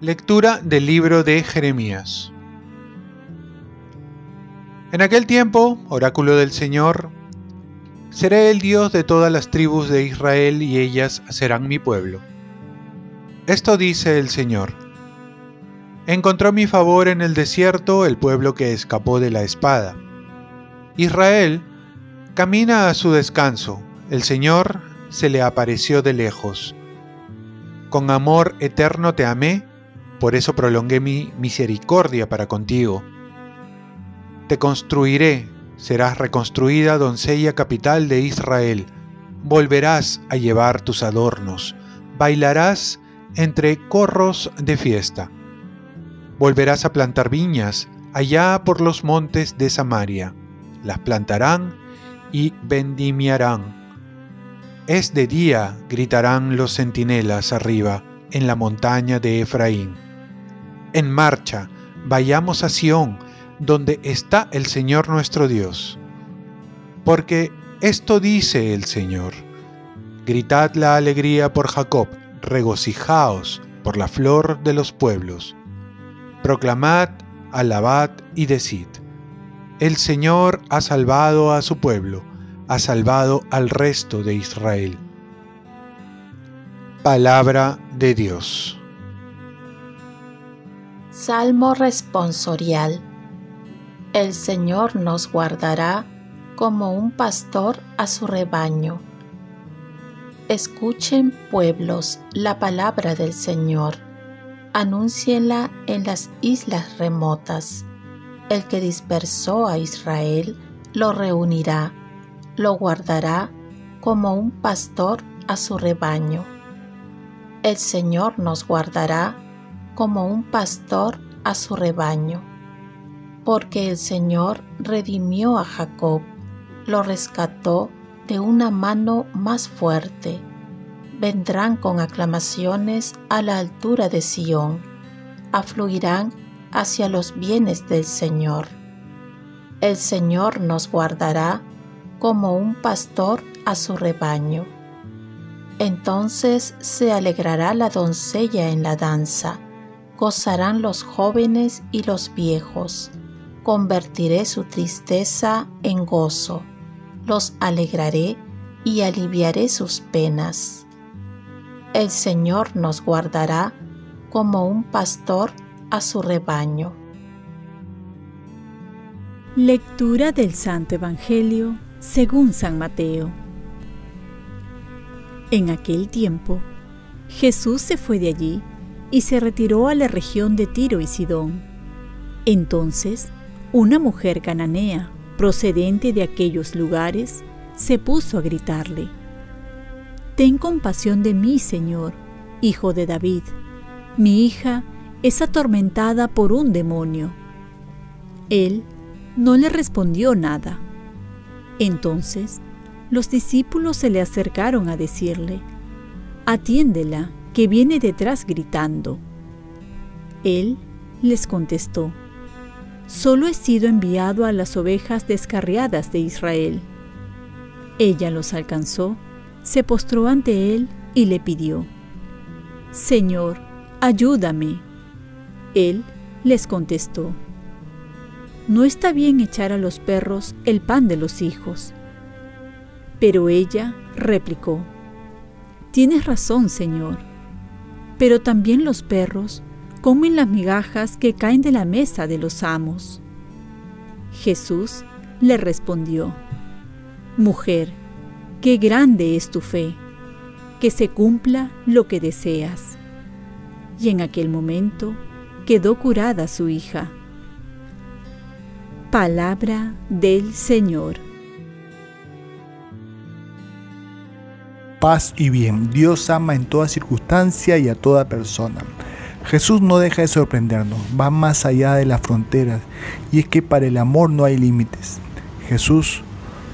Lectura del libro de Jeremías. En aquel tiempo, oráculo del Señor, seré el Dios de todas las tribus de Israel y ellas serán mi pueblo. Esto dice el Señor. Encontró mi favor en el desierto el pueblo que escapó de la espada. Israel camina a su descanso, el Señor se le apareció de lejos. Con amor eterno te amé por eso prolongué mi misericordia para contigo. Te construiré, serás reconstruida doncella capital de Israel. Volverás a llevar tus adornos, bailarás entre corros de fiesta. Volverás a plantar viñas allá por los montes de Samaria. Las plantarán y vendimiarán. Es de día, gritarán los centinelas arriba, en la montaña de Efraín en marcha, vayamos a Sión, donde está el Señor nuestro Dios. Porque esto dice el Señor, gritad la alegría por Jacob, regocijaos por la flor de los pueblos. Proclamad, alabad y decid, el Señor ha salvado a su pueblo, ha salvado al resto de Israel. Palabra de Dios. Salmo responsorial. El Señor nos guardará como un pastor a su rebaño. Escuchen pueblos la palabra del Señor. Anúncienla en las islas remotas. El que dispersó a Israel lo reunirá, lo guardará como un pastor a su rebaño. El Señor nos guardará como un pastor a su rebaño, porque el Señor redimió a Jacob, lo rescató de una mano más fuerte. Vendrán con aclamaciones a la altura de Sión, afluirán hacia los bienes del Señor. El Señor nos guardará como un pastor a su rebaño. Entonces se alegrará la doncella en la danza, gozarán los jóvenes y los viejos. Convertiré su tristeza en gozo, los alegraré y aliviaré sus penas. El Señor nos guardará como un pastor a su rebaño. Lectura del Santo Evangelio según San Mateo. En aquel tiempo, Jesús se fue de allí y se retiró a la región de Tiro y Sidón. Entonces, una mujer cananea, procedente de aquellos lugares, se puso a gritarle, Ten compasión de mí, Señor, hijo de David. Mi hija es atormentada por un demonio. Él no le respondió nada. Entonces, los discípulos se le acercaron a decirle, Atiéndela, que viene detrás gritando. Él les contestó, Solo he sido enviado a las ovejas descarriadas de Israel. Ella los alcanzó, se postró ante él y le pidió, Señor, ayúdame. Él les contestó, No está bien echar a los perros el pan de los hijos. Pero ella replicó, Tienes razón, Señor pero también los perros comen las migajas que caen de la mesa de los amos. Jesús le respondió, Mujer, qué grande es tu fe, que se cumpla lo que deseas. Y en aquel momento quedó curada su hija. Palabra del Señor. paz y bien. Dios ama en toda circunstancia y a toda persona. Jesús no deja de sorprendernos, va más allá de las fronteras, y es que para el amor no hay límites. Jesús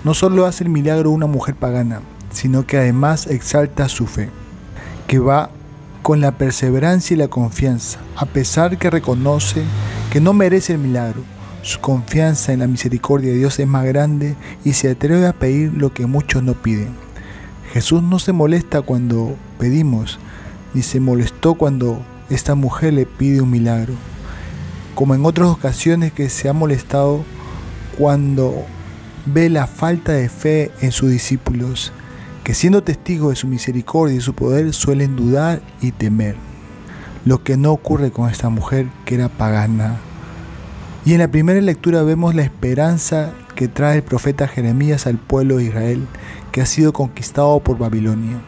no solo hace el milagro una mujer pagana, sino que además exalta su fe, que va con la perseverancia y la confianza, a pesar que reconoce que no merece el milagro, Su confianza en la misericordia de Dios es más grande y se atreve a pedir lo que muchos no piden. Jesús no se molesta cuando pedimos, ni se molestó cuando esta mujer le pide un milagro, como en otras ocasiones que se ha molestado cuando ve la falta de fe en sus discípulos, que siendo testigos de su misericordia y su poder suelen dudar y temer. Lo que no ocurre con esta mujer que era pagana. Y en la primera lectura vemos la esperanza que trae el profeta Jeremías al pueblo de Israel que ha sido conquistado por Babilonia.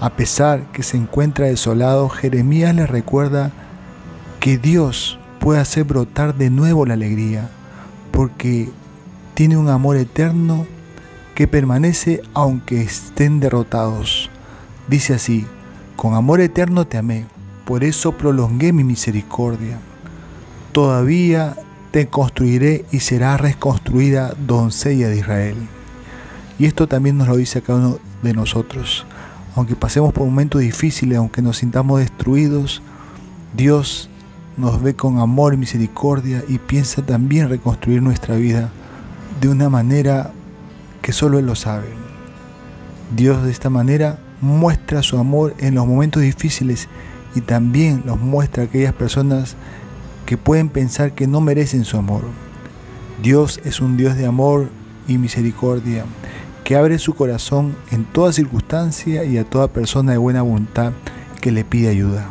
A pesar que se encuentra desolado, Jeremías le recuerda que Dios puede hacer brotar de nuevo la alegría, porque tiene un amor eterno que permanece aunque estén derrotados. Dice así, con amor eterno te amé, por eso prolongué mi misericordia. Todavía te construiré y será reconstruida doncella de Israel. Y esto también nos lo dice a cada uno de nosotros. Aunque pasemos por momentos difíciles, aunque nos sintamos destruidos, Dios nos ve con amor y misericordia y piensa también reconstruir nuestra vida de una manera que solo Él lo sabe. Dios de esta manera muestra su amor en los momentos difíciles y también los muestra a aquellas personas que pueden pensar que no merecen su amor. Dios es un Dios de amor y misericordia que abre su corazón en toda circunstancia y a toda persona de buena voluntad que le pide ayuda.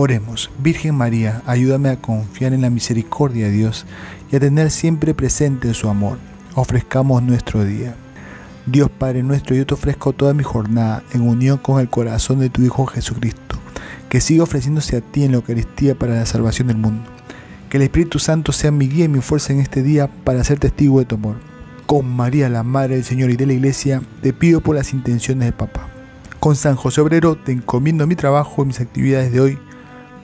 Oremos, Virgen María, ayúdame a confiar en la misericordia de Dios y a tener siempre presente su amor. Ofrezcamos nuestro día. Dios Padre nuestro, yo te ofrezco toda mi jornada en unión con el corazón de tu Hijo Jesucristo, que siga ofreciéndose a ti en la Eucaristía para la salvación del mundo. Que el Espíritu Santo sea mi guía y mi fuerza en este día para ser testigo de tu amor. Con María, la Madre del Señor y de la Iglesia, te pido por las intenciones de Papá. Con San José Obrero te encomiendo mi trabajo y mis actividades de hoy